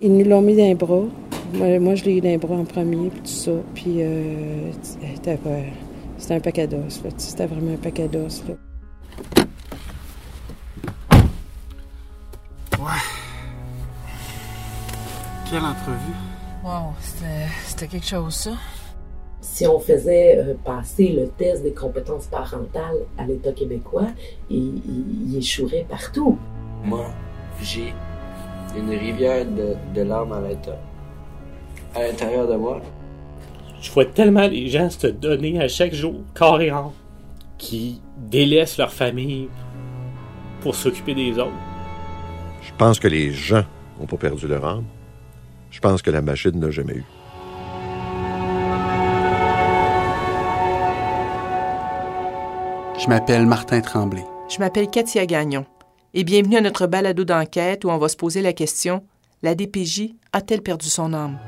Ils nous l'ont mis dans les bras. Moi, je l'ai eu dans les bras en premier, puis tout ça. Puis, euh, c'était un paquet d'os. C'était vraiment un paquet d'os. Ouais. Quelle entrevue. Wow, c'était quelque chose, ça. Si on faisait euh, passer le test des compétences parentales à l'État québécois, il, il, échouerait partout. Moi, j'ai une rivière de, de larmes à l'intérieur à l'intérieur de moi. Je vois tellement les gens se donner à chaque jour, corps et âme, qui délaissent leur famille pour s'occuper des autres. Je pense que les gens n'ont pas perdu leur âme. Je pense que la machine n'a jamais eu. Je m'appelle Martin Tremblay. Je m'appelle Katia Gagnon. Et bienvenue à notre balado d'enquête où on va se poser la question la DPJ a-t-elle perdu son âme?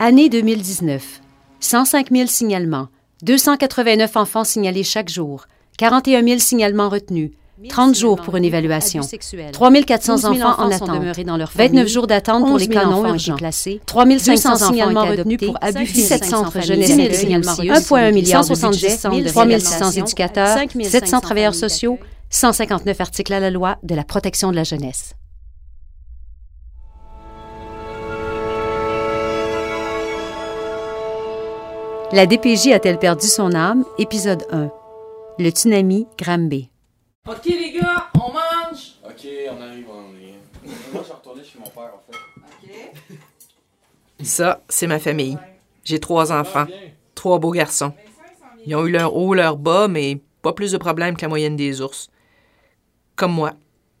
Année 2019. 105 000 signalements, 289 enfants signalés chaque jour, 41 000 signalements retenus, 30 jours pour une évaluation, 3 400 enfants en attente, 29 jours d'attente pour les cas non urgents, 3 500 signalements retenus pour abus 17 centres jeunesse 1,1 milliard de budget, 3 600 éducateurs, 700 travailleurs sociaux, 159 articles à la loi de la protection de la jeunesse. La DPJ a-t-elle perdu son âme? Épisode 1. Le tsunami Granby. OK, les gars, on mange! OK, on arrive, on est. Moi, je suis retourné chez mon père, en fait. OK. Ça, c'est ma famille. J'ai trois enfants, trois beaux garçons. Ils ont eu leur haut, leur bas, mais pas plus de problèmes que la moyenne des ours. Comme moi,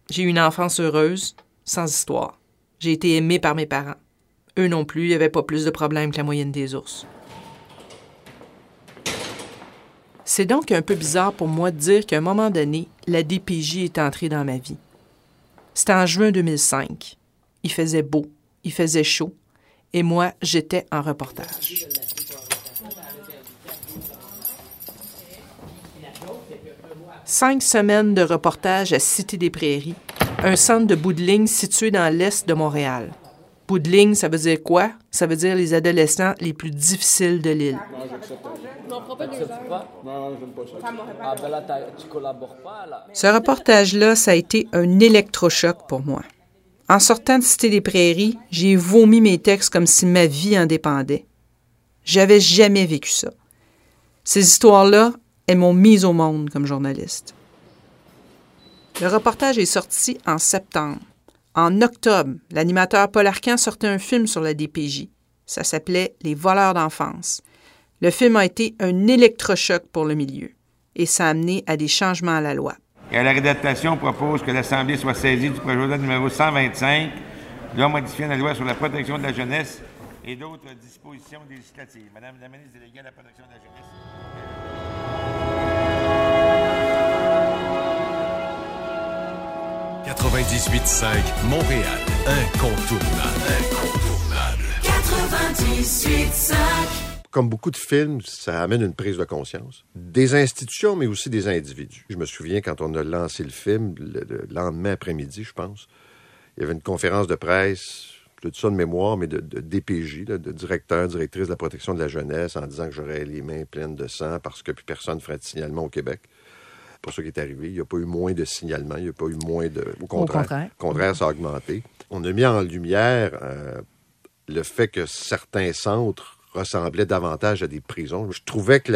j'ai eu une enfance heureuse, sans histoire. J'ai été aimé par mes parents. Eux non plus, il n'y avait pas plus de problèmes que la moyenne des ours. C'est donc un peu bizarre pour moi de dire qu'à un moment donné, la DPJ est entrée dans ma vie. C'était en juin 2005. Il faisait beau, il faisait chaud, et moi, j'étais en reportage. Cinq semaines de reportage à Cité des Prairies, un centre de bout de ligne situé dans l'est de Montréal. Bout de ligne, ça veut dire quoi? Ça veut dire les adolescents les plus difficiles de l'île. Ce reportage-là, ça a été un électrochoc pour moi. En sortant de Cité des Prairies, j'ai vomi mes textes comme si ma vie en dépendait. J'avais jamais vécu ça. Ces histoires-là, elles m'ont mise au monde comme journaliste. Le reportage est sorti en septembre. En octobre, l'animateur Paul Arcan sortait un film sur la DPJ. Ça s'appelait Les voleurs d'enfance. Le film a été un électrochoc pour le milieu et ça a amené à des changements à la loi. Et à la rédaction propose que l'Assemblée soit saisie du projet de loi numéro 125, loi modifiant la loi sur la protection de la jeunesse et d'autres dispositions législatives. Madame la ministre déléguée à la protection de la jeunesse. « 98.5 Montréal. Incontournable. Incontournable. 98.5 comme beaucoup de films, ça amène une prise de conscience. Des institutions, mais aussi des individus. Je me souviens quand on a lancé le film, le, lendemain après-midi, je pense, il y avait une conférence de presse, je dis ça de mémoire, mais de, DPJ, de directeur, directrice de la protection de la jeunesse, en disant que j'aurais les mains pleines de sang parce que plus personne ne ferait de signalement au Québec. Pour ce qui est arrivé, il n'y a pas eu moins de signalements, il n'y a pas eu moins de... Au contraire, au contraire. ça a augmenté. On a mis en lumière euh, le fait que certains centres ressemblait davantage à des prisons. Je trouvais que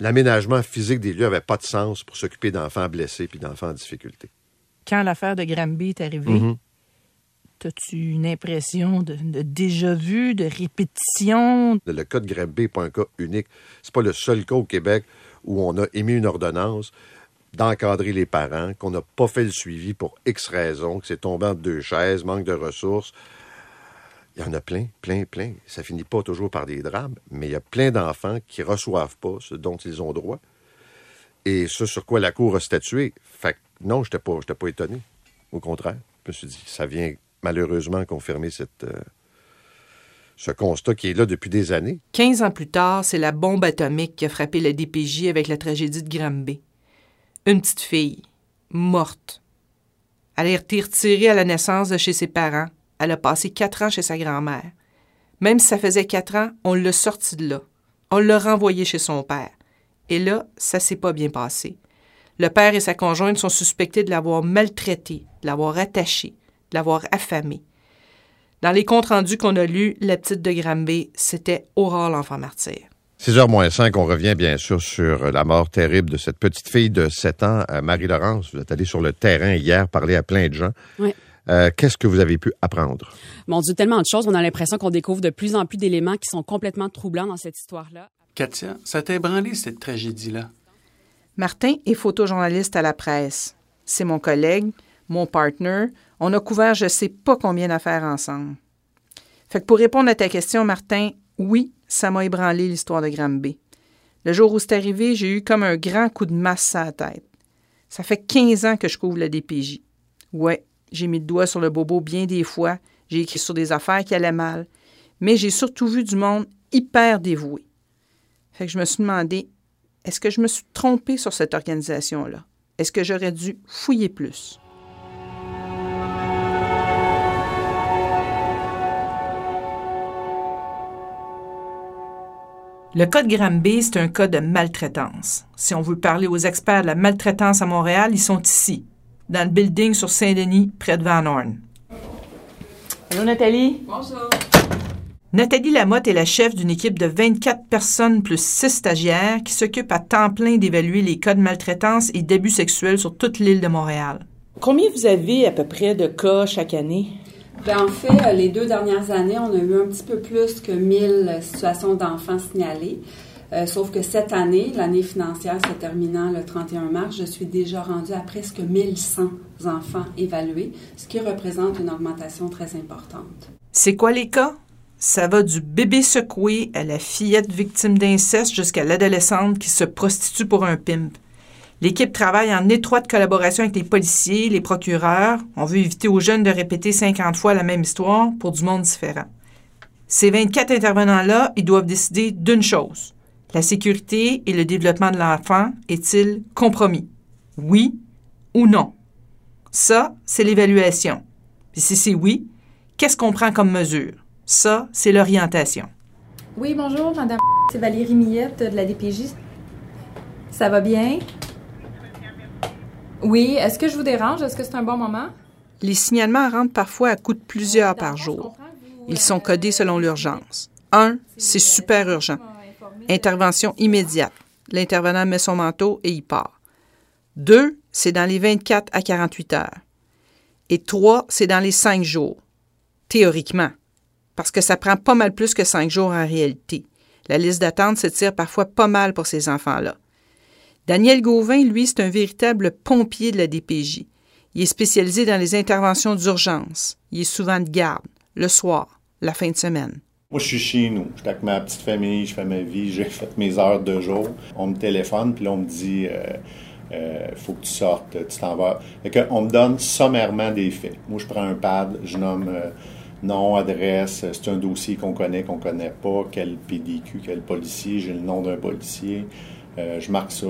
l'aménagement physique des lieux n'avait pas de sens pour s'occuper d'enfants blessés puis d'enfants en difficulté. Quand l'affaire de Granby est arrivée, mm-hmm. as-tu une impression de, déjà vu, de répétition? Le cas de Granby n'est pas un cas unique. C'est pas le seul cas au Québec où on a émis une ordonnance d'encadrer les parents, qu'on n'a pas fait le suivi pour X raisons, que c'est tombé entre deux chaises, manque de ressources. Il y en a plein, plein, plein. Ça finit pas toujours par des drames, mais il y a plein d'enfants qui reçoivent pas ce dont ils ont droit. Et ce sur quoi la Cour a statué. Fait que non, je n'étais pas, pas étonné. Au contraire, je me suis dit, ça vient malheureusement confirmer cette, euh, ce constat qui est là depuis des années. 15 ans plus tard, c'est la bombe atomique qui a frappé la DPJ avec la tragédie de Granby. Une petite fille, morte. Elle a été retirée à la naissance de chez ses parents. Elle a passé quatre ans chez sa grand-mère. Même si ça faisait quatre ans, on l'a sortie de là. On l'a renvoyée chez son père. Et là, ça s'est pas bien passé. Le père et sa conjointe sont suspectés de l'avoir maltraitée, de l'avoir attachée, de l'avoir affamée. Dans les comptes rendus qu'on a lus, la petite de Granby, c'était Aurore l'enfant martyr. 6h moins 5, on revient bien sûr sur la mort terrible de cette petite fille de 7 ans, Marie-Laurence. Vous êtes allée sur le terrain hier parler à plein de gens. Oui. Euh, Qu'est-ce que vous avez pu apprendre? Mon Dieu, tellement de choses. On a l'impression qu'on découvre de plus en plus d'éléments qui sont complètement troublants dans cette histoire-là. Katia, ça t'a ébranlé cette tragédie-là? Martin est photojournaliste à la presse. C'est mon collègue, mon partner. On a couvert je sais pas combien d'affaires ensemble. Fait que pour répondre à ta question, Martin, oui, ça m'a ébranlé l'histoire de Granby. Le jour où c'est arrivé, j'ai eu comme un grand coup de masse à la tête. Ça fait 15 ans que je couvre le DPJ. Ouais, j'ai mis le doigt sur le bobo bien des fois, j'ai écrit sur des affaires qui allaient mal, mais j'ai surtout vu du monde hyper dévoué. Fait que je me suis demandé, est-ce que je me suis trompé sur cette organisation-là? Est-ce que j'aurais dû fouiller plus? Le cas de Granby, c'est un cas de maltraitance. Si on veut parler aux experts de la maltraitance à Montréal, ils sont ici, dans le building sur Saint-Denis, près de Van Horn. Allô, Nathalie? Bonjour. Nathalie Lamotte est la chef d'une équipe de 24 personnes plus 6 stagiaires qui s'occupe à temps plein d'évaluer les cas de maltraitance et d'abus sexuels sur toute l'île de Montréal. Combien vous avez à peu près de cas chaque année? Bien, en fait, les deux dernières années, on a eu un petit peu plus que 1000 situations d'enfants signalées. Euh, sauf que cette année, l'année financière se terminant le 31 mars, je suis déjà rendue à presque 1100 enfants évalués, ce qui représente une augmentation très importante. C'est quoi les cas? Ça va du bébé secoué à la fillette victime d'inceste jusqu'à l'adolescente qui se prostitue pour un pimp. L'équipe travaille en étroite collaboration avec les policiers, les procureurs. On veut éviter aux jeunes de répéter 50 fois la même histoire pour du monde différent. Ces 24 intervenants-là, ils doivent décider d'une chose. La sécurité et le développement de l'enfant est-il compromis? Oui ou non? Ça, c'est l'évaluation. Puis si c'est oui, qu'est-ce qu'on prend comme mesure? Ça, c'est l'orientation. Oui, bonjour, madame. C'est Valérie Millette de la DPJ. Ça va bien? Oui, est-ce que je vous dérange? Est-ce que c'est un bon moment? Les signalements rentrent parfois à coût de plusieurs par jour. Ils sont codés selon l'urgence. Un, c'est super urgent. Intervention immédiate. L'intervenant met son manteau et il part. Deux, c'est dans les 24 à 48 heures. Et trois, c'est dans les cinq jours. Théoriquement. Parce que ça prend pas mal plus que cinq jours en réalité. La liste d'attente s'étire parfois pas mal pour ces enfants-là. Daniel Gauvin, lui, c'est un véritable pompier de la DPJ. Il est spécialisé dans les interventions d'urgence. Il est souvent de garde, le soir, la fin de semaine. Moi, je suis chez nous. Je suis avec ma petite famille, je fais ma vie, j'ai fait mes heures de jour. On me téléphone, puis là, on me dit euh, euh, faut que tu sortes, tu t'en vas. Fait que, on me donne sommairement des faits. Moi, je prends un pad, je nomme euh, nom, adresse, c'est un dossier qu'on connaît, qu'on connaît pas, quel PDQ, quel policier, j'ai le nom d'un policier. Euh, je marque ça.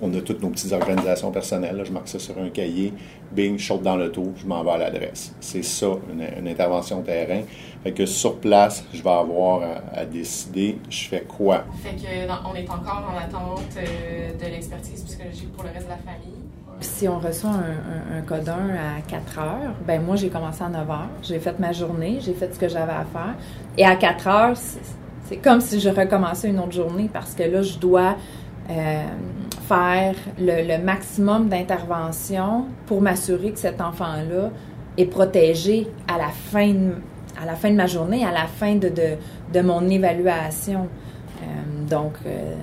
On a toutes nos petites organisations personnelles. Là. Je marque ça sur un cahier. Bing, je saute dans le tour, je m'en vais à l'adresse. C'est ça, une, une, intervention terrain. Fait que sur place, je vais avoir à, à décider je fais quoi? Fait que dans, on est encore en attente euh, de l'expertise psychologique pour le reste de la famille. Si on reçoit un, un, un codin à 4 heures, ben moi j'ai commencé à 9 heures. J'ai fait ma journée, j'ai fait ce que j'avais à faire. Et à 4 heures, c'est comme si je recommençais une autre journée parce que là, je dois euh, faire le, le maximum d'intervention pour m'assurer que cet enfant-là est protégé à la fin de, à la fin de ma journée, à la fin de, de, de mon évaluation. Euh, donc, euh,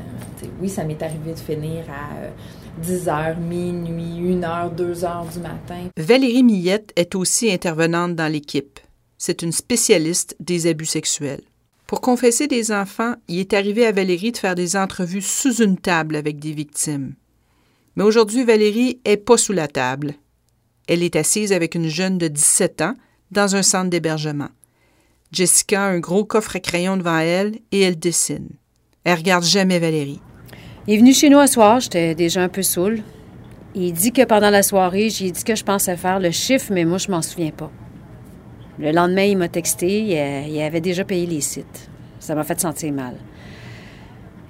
oui, ça m'est arrivé de finir à 10 heures, minuit, 1 heure, 2 heures du matin. Valérie Millette est aussi intervenante dans l'équipe. C'est une spécialiste des abus sexuels. Pour confesser des enfants, il est arrivé à Valérie de faire des entrevues sous une table avec des victimes. Mais aujourd'hui, Valérie est pas sous la table. Elle est assise avec une jeune de 17 ans dans un centre d'hébergement. Jessica a un gros coffre à crayon devant elle et elle dessine. Elle regarde jamais Valérie. Il est venu chez nous un soir, j'étais déjà un peu saoul. Il dit que pendant la soirée, j'ai dit que je pensais faire le chiffre, mais moi, je m'en souviens pas. Le lendemain, il m'a texté, il, avait déjà payé les sites. Ça m'a fait sentir mal.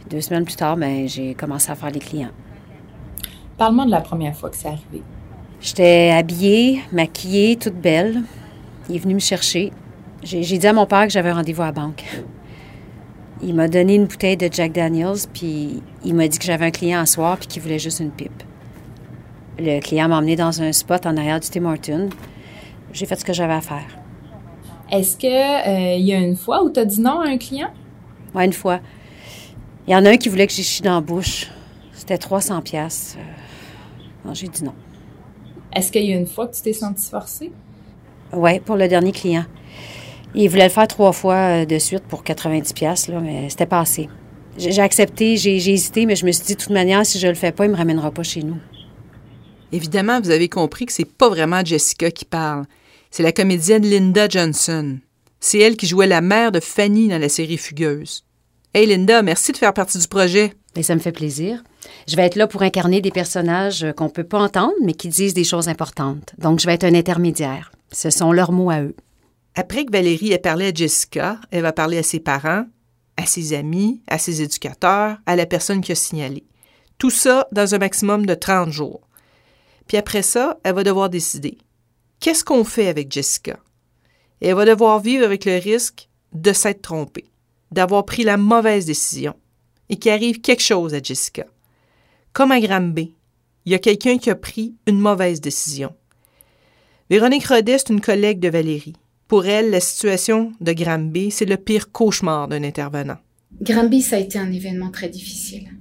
Deux semaines plus tard, ben, j'ai commencé à faire les clients. Parle-moi de la première fois que c'est arrivé. J'étais habillée, maquillée, toute belle. Il est venu me chercher. J'ai dit à mon père que j'avais un rendez-vous à la banque. Il m'a donné une bouteille de Jack Daniels, puis il m'a dit que j'avais un client à soir, puis qu'il voulait juste une pipe. Le client m'a emmené dans un spot en arrière du Tim Hortons. J'ai fait ce que j'avais à faire. Est-ce qu'il euh, y a une fois où tu as dit non à un client? Oui, une fois. Il y en a un qui voulait que j'y dans la bouche. C'était 300 pièces. Euh, j'ai dit non. Est-ce qu'il y a une fois que tu t'es senti forcée? Oui, pour le dernier client. Il voulait le faire trois fois euh, de suite pour 90 pièces là, mais c'était pas assez. J'ai accepté, j'ai hésité, mais je me suis dit de toute manière, si je le fais pas, il me ramènera pas chez nous. Évidemment, vous avez compris que c'est pas vraiment Jessica qui parle. C'est la comédienne Linda Johnson. C'est elle qui jouait la mère de Fanny dans la série Fugueuse. Hey Linda, merci de faire partie du projet. Et ça me fait plaisir. Je vais être là pour incarner des personnages qu'on peut pas entendre, mais qui disent des choses importantes. Donc, je vais être un intermédiaire. Ce sont leurs mots à eux. Après que Valérie ait parlé à Jessica, elle va parler à ses parents, à ses amis, à ses éducateurs, à la personne qui a signalé. Tout ça dans un maximum de 30 jours. Puis après ça, elle va devoir décider. Qu'est-ce qu'on fait avec Jessica? Elle va devoir vivre avec le risque de s'être trompée, d'avoir pris la mauvaise décision et qu'il arrive quelque chose à Jessica. Comme à Granby, il y a quelqu'un qui a pris une mauvaise décision. Véronique Rodet, est une collègue de Valérie. Pour elle, la situation de Granby, c'est le pire cauchemar d'un intervenant. Granby, ça a été un événement très difficile.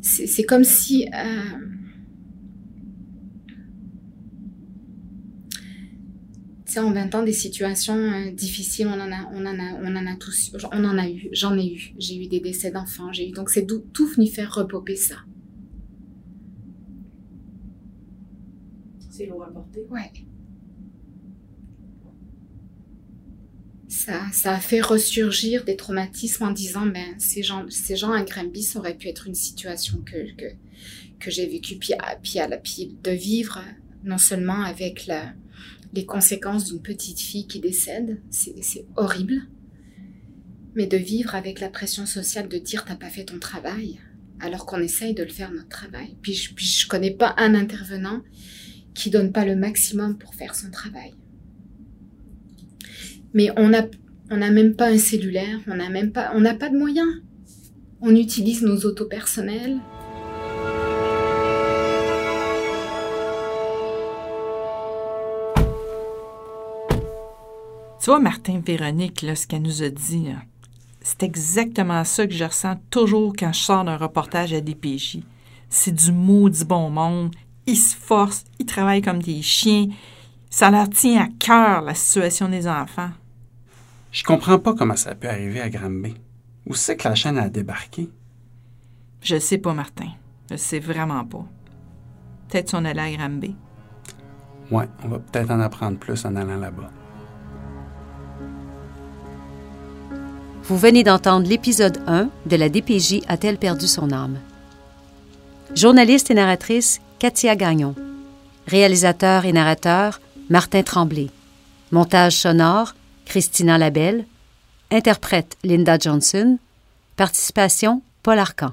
C'est comme si... Euh, en 20 ans, des situations euh, difficiles, on en a, on en a, on en a tous, on en a eu, j'en ai eu. J'ai eu des décès d'enfants, j'ai eu, donc c'est tout venu faire repopper ça. C'est lourd à porter. Ouais. Ça, ça a fait ressurgir des traumatismes en disant, ben, ces gens, ces gens à Granby, ça aurait pu être une situation que, que, que j'ai vécue, puis, puis, à la, puis de vivre non seulement avec la, les conséquences d'une petite fille qui décède, c'est horrible. Mais de vivre avec la pression sociale de dire t'as pas fait ton travail, alors qu'on essaye de le faire notre travail. Puis je, puis je connais pas un intervenant qui donne pas le maximum pour faire son travail. Mais on a, on n'a même pas un cellulaire, on n'a même pas, on n'a pas de moyens. On utilise nos autos personnels, Tu vois, Martin Véronique, là, ce qu'elle nous a dit, c'est exactement ça que je ressens toujours quand je sors d'un reportage à DPJ. C'est du maudit bon monde. Ils se forcent, ils travaillent comme des chiens. Ça leur tient à cœur, la situation des enfants. Je comprends pas comment ça peut arriver à Granby. Où c'est que la chaîne a débarqué? Je sais pas, Martin. Je sais vraiment pas. Peut-être si on allait à Granby. Ouais, on va peut-être en apprendre plus en allant là-bas. Vous venez d'entendre l'épisode 1 de La DPJ a-t-elle perdu son âme? Journaliste et narratrice Katia Gagnon. Réalisateur et narrateur Martin Tremblay. Montage sonore Christina Labelle. Interprète Linda Johnson. Participation Paul Arcan.